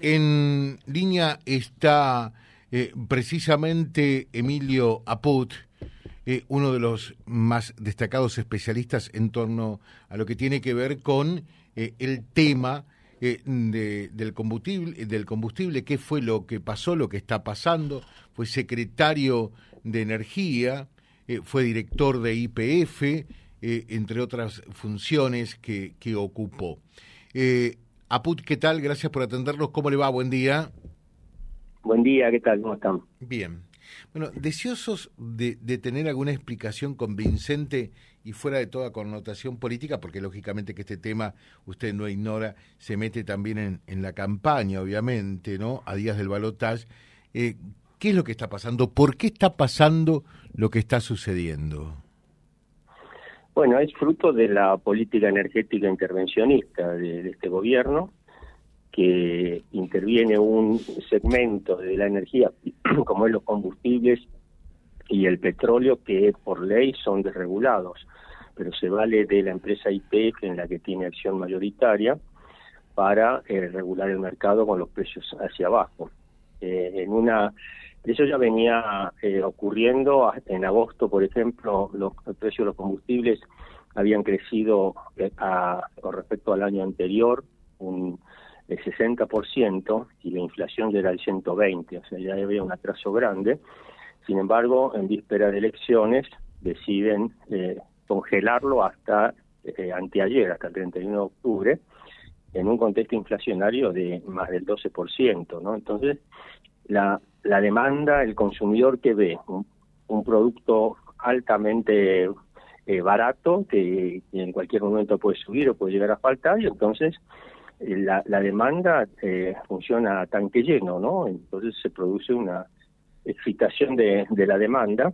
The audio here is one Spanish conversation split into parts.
En línea está eh, precisamente Emilio Aput, eh, uno de los más destacados especialistas en torno a lo que tiene que ver con eh, el tema del combustible, del combustible, qué fue lo que pasó, lo que está pasando, fue secretario de Energía, fue director de IPF, entre otras funciones que, que ocupó. Aput, ¿qué tal? Gracias por atendernos. ¿Cómo le va? Buen día. Buen día, ¿qué tal? ¿Cómo están? Bien. Bueno, deseosos de, tener alguna explicación convincente y fuera de toda connotación política, porque lógicamente que este tema, usted no ignora, se mete también en, la campaña, obviamente, ¿no? A días del balotaje. Eh, ¿Qué es lo que está pasando? ¿Por qué está pasando lo que está sucediendo? Bueno, es fruto de la política energética intervencionista de, este gobierno, que interviene un segmento de la energía, como es los combustibles y el petróleo, que por ley son desregulados, pero se vale de la empresa IPF, en la que tiene acción mayoritaria, para eh, regular el mercado con los precios hacia abajo. Eh, en una eso ya venía eh, ocurriendo en agosto, por ejemplo, los, precios de los combustibles habían crecido eh, con respecto al año anterior un el 60% y la inflación ya era el 120, o sea, ya había un atraso grande. Sin embargo, en víspera de elecciones deciden eh, congelarlo hasta anteayer, hasta el 31 de octubre, en un contexto inflacionario de más del 12%, ¿no? Entonces, la la demanda, el consumidor que ve un, producto altamente eh, barato que, en cualquier momento puede subir o puede llegar a faltar y entonces eh, la, demanda eh, funciona a tanque lleno, ¿no? Entonces se produce una excitación de, de la demanda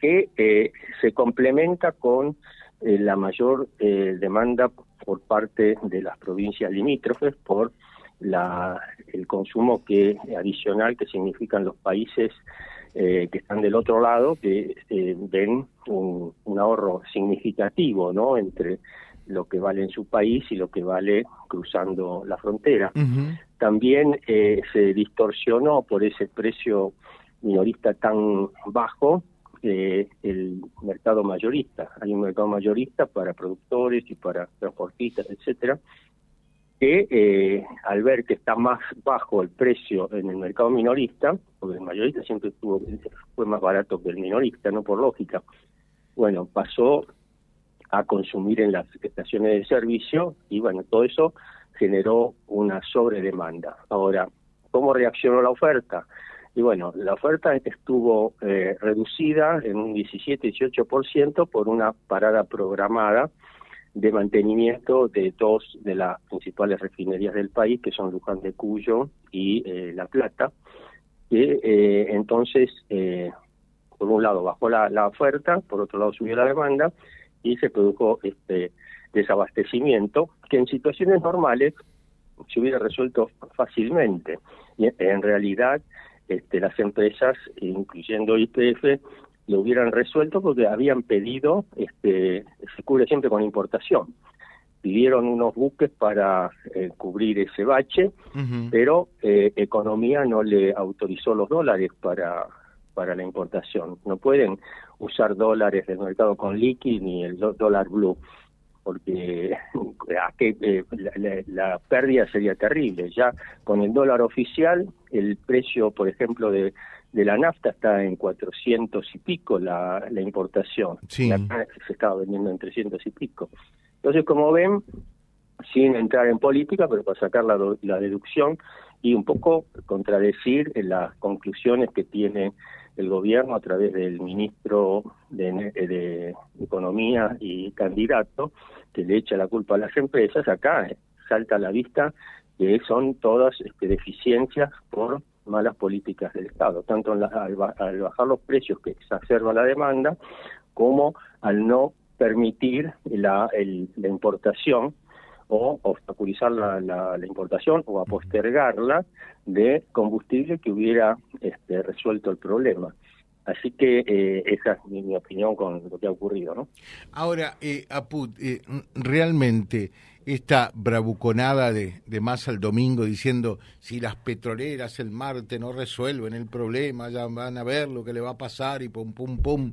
que se complementa con la mayor demanda por parte de las provincias limítrofes por la, el consumo que adicional que significan los países eh, que están del otro lado, que eh, ven un, ahorro significativo ¿no? entre lo que vale en su país y lo que vale cruzando la frontera. También eh, se distorsionó por ese precio minorista tan bajo el mercado mayorista. Hay un mercado mayorista para productores y para transportistas, etcétera, que eh, al ver que está más bajo el precio en el mercado minorista, porque el mayorista siempre estuvo, fue más barato que el minorista, no por lógica, bueno, pasó a consumir en las estaciones de servicio y bueno, todo eso generó una sobredemanda. Ahora, ¿cómo reaccionó la oferta? Y bueno, la oferta estuvo eh, reducida en un 17-18% por una parada programada de mantenimiento de dos de las principales refinerías del país, que son Luján de Cuyo y eh, La Plata, que eh, entonces, eh, por un lado, bajó la, oferta, por otro lado, subió la demanda y se produjo este desabastecimiento que en situaciones normales se hubiera resuelto fácilmente. Y en realidad, este, las empresas, incluyendo IPF, lo hubieran resuelto porque habían pedido, este, se cubre siempre con importación. Pidieron unos buques para eh, cubrir ese bache, pero eh, Economía no le autorizó los dólares para, para la importación. No pueden usar dólares del mercado con liqui ni el dólar blue, porque eh, la, la, pérdida sería terrible. Ya con el dólar oficial, el precio, por ejemplo, de de la nafta está en 400 y pico la, la importación. Sí. se estaba vendiendo en 300 y pico. Entonces, como ven, sin entrar en política, pero para sacar la, la deducción y un poco contradecir las conclusiones que tiene el gobierno a través del ministro de, de Economía y candidato, que le echa la culpa a las empresas, acá eh, salta a la vista que son todas este, deficiencias por malas políticas del Estado, tanto al, bajar los precios que exacerba la demanda, como al no permitir la, la importación o obstaculizar la, la, importación o a postergarla de combustible que hubiera este, resuelto el problema. Así que eh, esa es mi, opinión con lo que ha ocurrido. ¿no? Ahora, eh, Aput, eh, realmente esta bravuconada de, de Massa el domingo diciendo si las petroleras el martes no resuelven el problema, ya van a ver lo que le va a pasar y pum, pum, pum.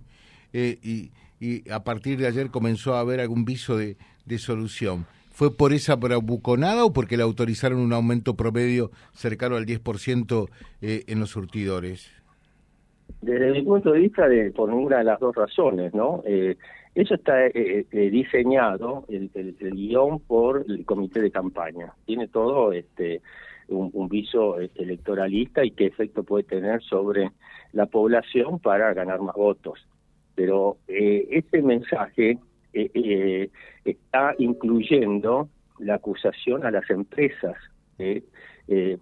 Eh, y, y, a partir de ayer comenzó a haber algún viso de, de solución. ¿Fue por esa bravuconada o porque le autorizaron un aumento promedio cercano al 10% eh, en los surtidores? Desde mi punto de vista, de, por una de las dos razones, ¿no? Eh, eso está eh, eh, diseñado, el, el, guion, por el comité de campaña. Tiene todo este un, un, viso electoralista y qué efecto puede tener sobre la población para ganar más votos. Pero eh, este mensaje eh, está incluyendo la acusación a las empresas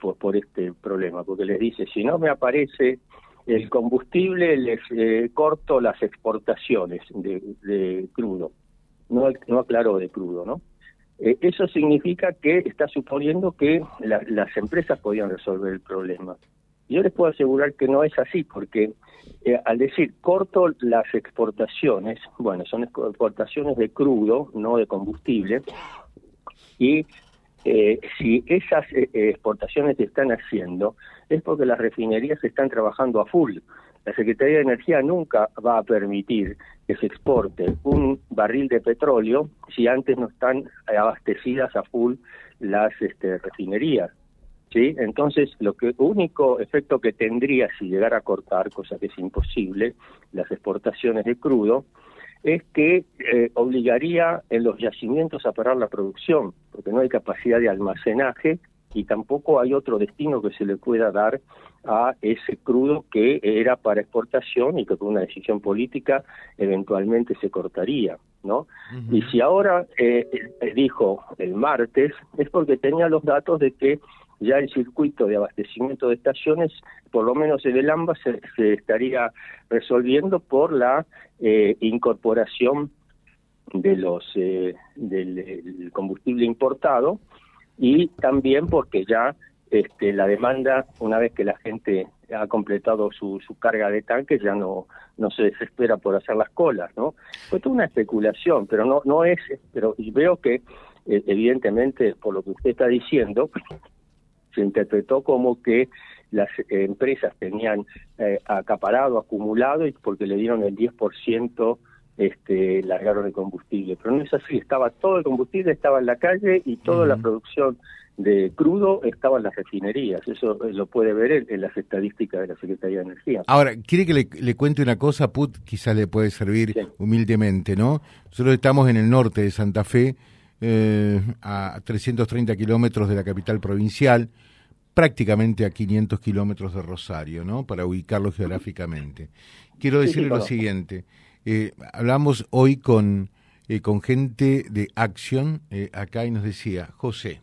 por, por este problema, porque les dice, si no me aparece el combustible les eh, corto las exportaciones de, de crudo, no, no aclaro de crudo, ¿no? Eh, eso significa que está suponiendo que la, las empresas podían resolver el problema. Yo les puedo asegurar que no es así, porque eh, al decir corto las exportaciones, bueno, son exportaciones de crudo, no de combustible, y eh, si esas eh, exportaciones se están haciendo, es porque las refinerías están trabajando a full. La Secretaría de Energía nunca va a permitir que se exporte un barril de petróleo si antes no están abastecidas a full las este, refinerías. ¿sí? Entonces, lo que único efecto que tendría si llegara a cortar, cosa que es imposible, las exportaciones de crudo, es que eh, obligaría en los yacimientos a parar la producción, porque no hay capacidad de almacenaje y tampoco hay otro destino que se le pueda dar a ese crudo que era para exportación y que con una decisión política eventualmente se cortaría, ¿no? Y si ahora eh, eh, dijo el martes es porque tenía los datos de que ya el circuito de abastecimiento de estaciones, por lo menos en el AMBA, se, se estaría resolviendo por la eh, incorporación de los eh, del, combustible importado y también porque ya este, la demanda, una vez que la gente ha completado su, su carga de tanques, ya no no se desespera por hacer las colas, ¿no? Fue toda una especulación, pero no no es, pero veo que eh, evidentemente por lo que usted está diciendo, se interpretó como que las empresas tenían eh, acaparado, acumulado, y porque le dieron el 10% este, largaron el combustible. Pero no es así, estaba todo el combustible, estaba en la calle y toda la producción de crudo estaba en las refinerías. Eso eh, lo puede ver en, las estadísticas de la Secretaría de Energía. Ahora, ¿quiere que le, le cuente una cosa, Put? Quizás le puede servir sí. humildemente, ¿no? Nosotros estamos en el norte de Santa Fe, eh, a 330 kilómetros de la capital provincial prácticamente a 500 kilómetros de Rosario, ¿no? Para ubicarlo geográficamente. Quiero decirle lo siguiente. Eh, hablamos hoy con, eh, con gente de Acción eh, acá y nos decía, José,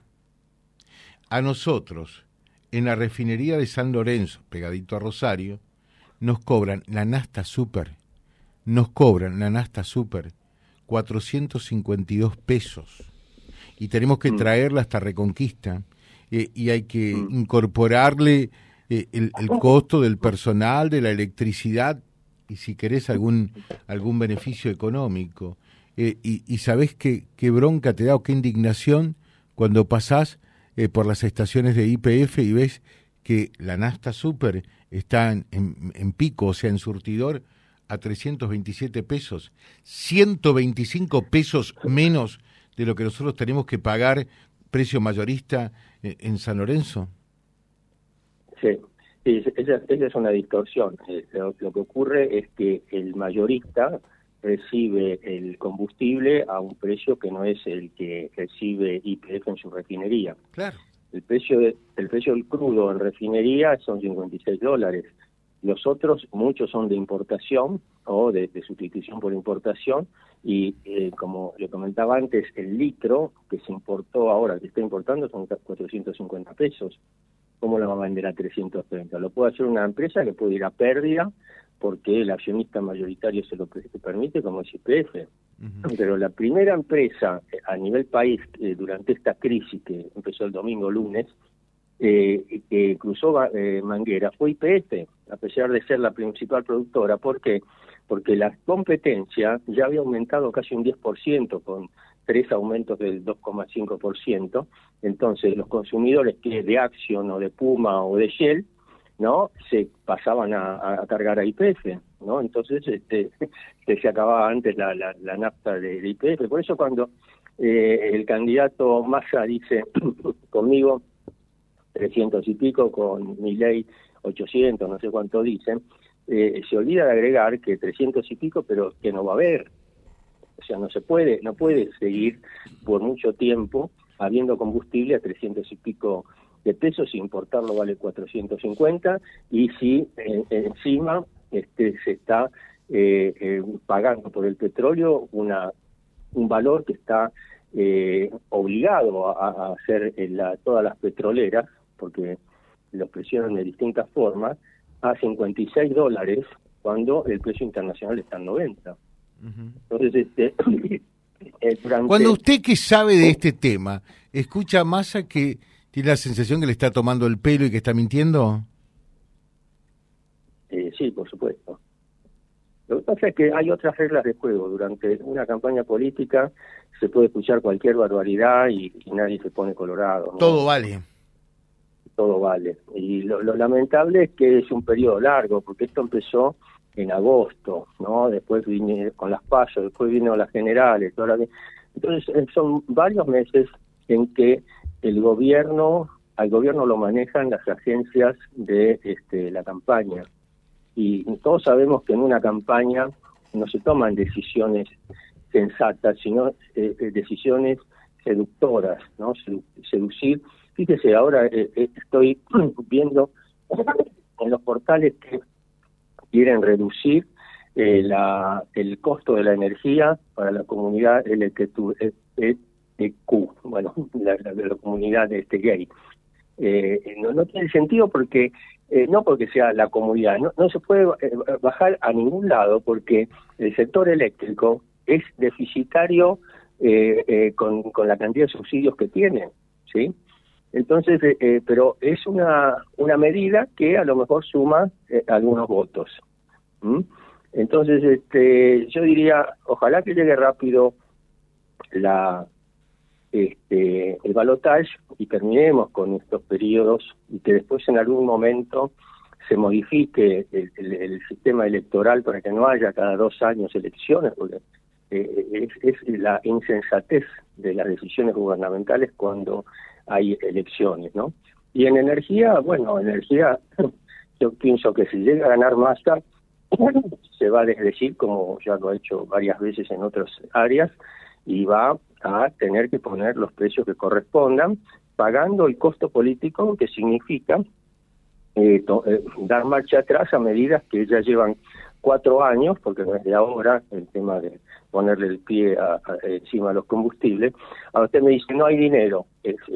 a nosotros en la refinería de San Lorenzo, pegadito a Rosario, nos cobran la Nasta Super, nos cobran la Nasta Super 452 pesos y tenemos que mm. traerla hasta Reconquista eh, y hay que mm. incorporarle eh, el, el, costo del personal, de la electricidad y si querés algún, algún beneficio económico. Eh, y, y sabés qué, qué bronca te da o qué indignación cuando pasás eh, por las estaciones de IPF y ves que la Nasta Super está en, en, en pico, o sea, en surtidor, a 327 pesos, 125 pesos menos de lo que nosotros tenemos que pagar precio mayorista eh, en San Lorenzo? Sí, esa, esa es una distorsión. Eh, lo, lo, que ocurre es que el mayorista recibe el combustible a un precio que no es el que recibe IPF en su refinería. Claro. El precio, de, el precio del crudo en refinería son 56 dólares. Los otros, muchos son de importación o de, de sustitución por importación y eh, como le comentaba antes, el litro que se importó ahora, que está importando, son 450 pesos. ¿Cómo lo va a vender a 330? Lo puede hacer una empresa que puede ir a pérdida porque el accionista mayoritario se lo permite, como es IPF. Uh -huh. Pero la primera empresa eh, a nivel país eh, durante esta crisis que empezó el domingo lunes, eh, que cruzó eh, Manguera fue IPF, a pesar de ser la principal productora. ¿Por qué? Porque la competencia ya había aumentado casi un 10% con tres aumentos del 2,5%. Entonces, los consumidores que de Action o de Puma o de Shell, ¿no? Se pasaban a, cargar a IPF, ¿no? Entonces, este, se acababa antes la, la, nafta de, IPF. Por eso cuando eh, el candidato Massa dice conmigo 300 y pico, con mi ley 800, no sé cuánto dicen, eh, se olvida de agregar que 300 y pico, pero que no va a haber. O sea, no se puede, no puede seguir por mucho tiempo habiendo combustible a 300 y pico de pesos, si importarlo vale 450 y si encima este, se está eh, eh, pagando por el petróleo una un valor que está obligado a, hacer la, todas las petroleras, porque lo presionan de distintas formas, a 56 dólares cuando el precio internacional está en 90. Entonces, este, eh, cuando usted que sabe de este tema, escucha a Massa que tiene la sensación que le está tomando el pelo y que está mintiendo. Eh, sí, por supuesto. Lo que pasa es que hay otras reglas de juego. Durante una campaña política se puede escuchar cualquier barbaridad y, nadie se pone colorado. Todo vale todo vale. Y lo, lamentable es que es un periodo largo, porque esto empezó en agosto, ¿no? Después vine con las pasos, después vino las generales, entonces eh, son varios meses en que el gobierno, al gobierno lo manejan las agencias de este, la campaña. Y todos sabemos que en una campaña no se toman decisiones sensatas, sino eh, eh, decisiones seductoras, ¿no? Seducir Fíjese, ahora eh, eh, estoy viendo en los portales que quieren reducir eh, la, el costo de la energía para la comunidad LGTQ, bueno, la, comunidad de este gay. no, no tiene sentido porque no porque sea la comunidad, no, no se puede bajar a ningún lado porque el sector eléctrico es deficitario con, con la cantidad de subsidios que tiene, ¿sí? Entonces, eh, eh, pero es una, una medida que a lo mejor suma eh, algunos votos. Entonces, este, yo diría, ojalá que llegue rápido la este, el balotaje y terminemos con estos periodos y que después en algún momento se modifique el, sistema electoral para que no haya cada dos años elecciones, porque es, es la insensatez de las decisiones gubernamentales cuando hay elecciones, ¿no? Y en energía, bueno, energía, yo pienso que si llega a ganar Massa, se va a desdecir, como ya lo ha hecho varias veces en otras áreas, y va a tener que poner los precios que correspondan, pagando el costo político que significa eh, eh, dar marcha atrás a medidas que ya llevan cuatro años, porque no es de ahora el tema de ponerle el pie encima a los combustibles. A usted me dice, no hay dinero,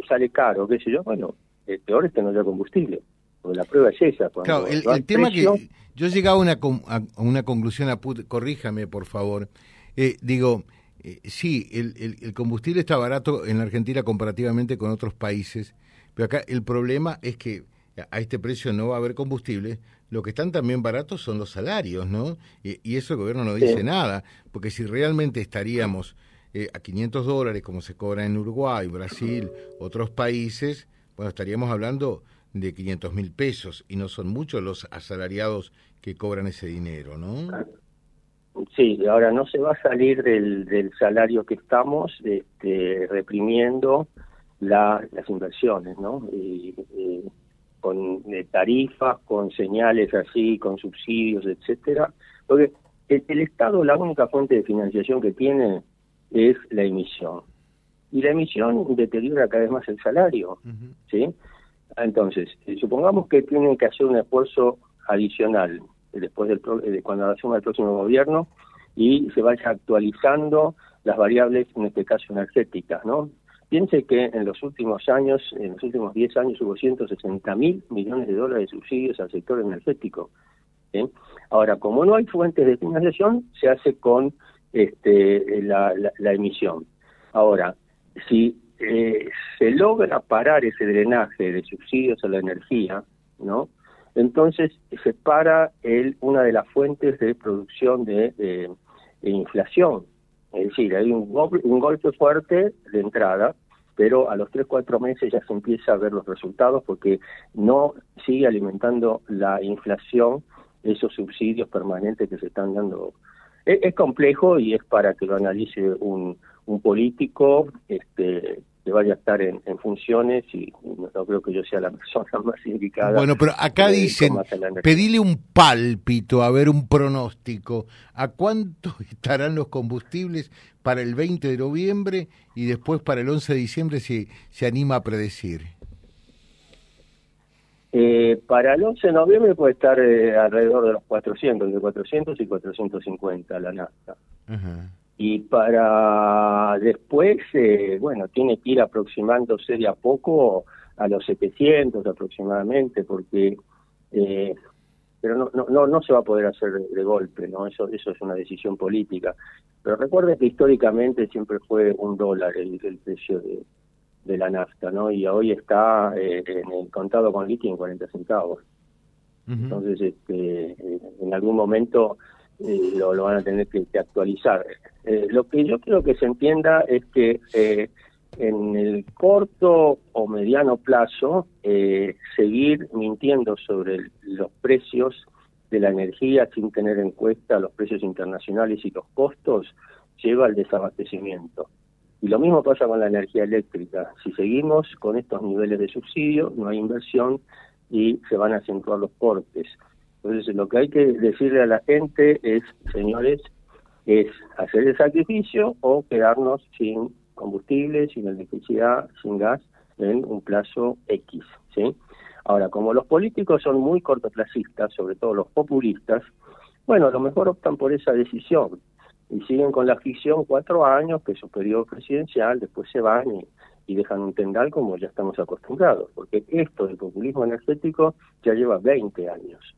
sale caro, qué sé yo. Bueno, el peor es que no haya combustible. Porque la prueba es esa. Claro, el, tema que yo he llegado a una, a una conclusión, a corríjame por favor. Eh, digo, eh, sí, el, el, combustible está barato en la Argentina comparativamente con otros países, pero acá el problema es que a este precio no va a haber combustible, lo que están también baratos son los salarios, ¿no? Y, eso el gobierno no dice nada, porque si realmente estaríamos eh, a 500 dólares como se cobra en Uruguay, Brasil, otros países, bueno, estaríamos hablando de 500 mil pesos y no son muchos los asalariados que cobran ese dinero, ¿no? Sí, ahora no se va a salir del, del salario que estamos este, reprimiendo las inversiones, ¿no? y con tarifas, con señales así, con subsidios, etcétera, porque el, Estado la única fuente de financiación que tiene es la emisión. Y la emisión deteriora cada vez más el salario, ¿sí? Entonces, eh, supongamos que tienen que hacer un esfuerzo adicional después del de cuando asuma el próximo gobierno y se vaya actualizando las variables, en este caso energéticas, ¿no? Piense que en los últimos años, en los últimos 10 años, hubo 160 mil millones de dólares de subsidios al sector energético. Ahora, como no hay fuentes de financiación, se hace con este, la, emisión. Ahora, si eh, se logra parar ese drenaje de subsidios a la energía, ¿no? Entonces se para el, una de las fuentes de producción de inflación, Es decir, hay un, un golpe fuerte de entrada, pero a los 3, 4 meses ya se empieza a ver los resultados porque no sigue alimentando la inflación esos subsidios permanentes que se están dando. Es, complejo y es para que lo analice un, un político este, que vaya a estar en, funciones y no creo que yo sea la persona más indicada. Bueno, pero acá dicen, pedile un pálpito, a ver un pronóstico. ¿A cuánto estarán los combustibles para el 20 de noviembre y después para el 11 de diciembre si se anima a predecir? Eh, para el 11 de noviembre puede estar eh, alrededor de los 400, de 400 y 450 la nafta. Y para después, eh, bueno, tiene que ir aproximándose de a poco a los 700 aproximadamente, porque eh, pero no, no, no, no se va a poder hacer de, golpe, ¿no? Eso, eso es una decisión política. Pero recuerde que históricamente siempre fue un dólar el, el precio de, de la nafta, ¿no? Y hoy está eh, en el contado con líquido en 40 centavos. Entonces, este, en algún momento eh, lo, van a tener que, actualizar. Eh, lo que yo quiero que se entienda es que en el corto o mediano plazo, seguir mintiendo sobre los precios de la energía sin tener en cuenta los precios internacionales y los costos lleva al desabastecimiento. Y lo mismo pasa con la energía eléctrica. Si seguimos con estos niveles de subsidio, no hay inversión y se van a acentuar los cortes. Entonces, lo que hay que decirle a la gente es, señores, es hacer el sacrificio o quedarnos sin combustible, sin electricidad, sin gas en un plazo X. ¿sí? Ahora, como los políticos son muy cortoplacistas, sobre todo los populistas, bueno, a lo mejor optan por esa decisión y siguen con la ficción cuatro años, que es su periodo presidencial, después se van y, dejan un tendal como ya estamos acostumbrados, porque esto del populismo energético ya lleva 20 años.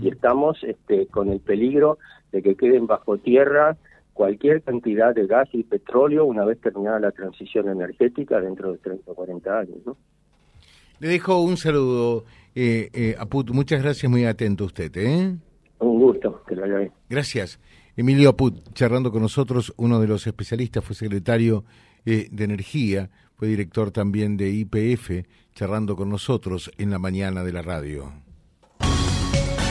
Y estamos este, con el peligro de que queden bajo tierra cualquier cantidad de gas y petróleo una vez terminada la transición energética dentro de 30 o 40 años. ¿no? Le dejo un saludo, eh, eh, Aput. Muchas gracias, muy atento usted. ¿eh? Un gusto, que lo haya bien. Gracias. Emilio Aput, charlando con nosotros, uno de los especialistas, fue secretario eh, de Energía, fue director también de IPF, charlando con nosotros en la mañana de la radio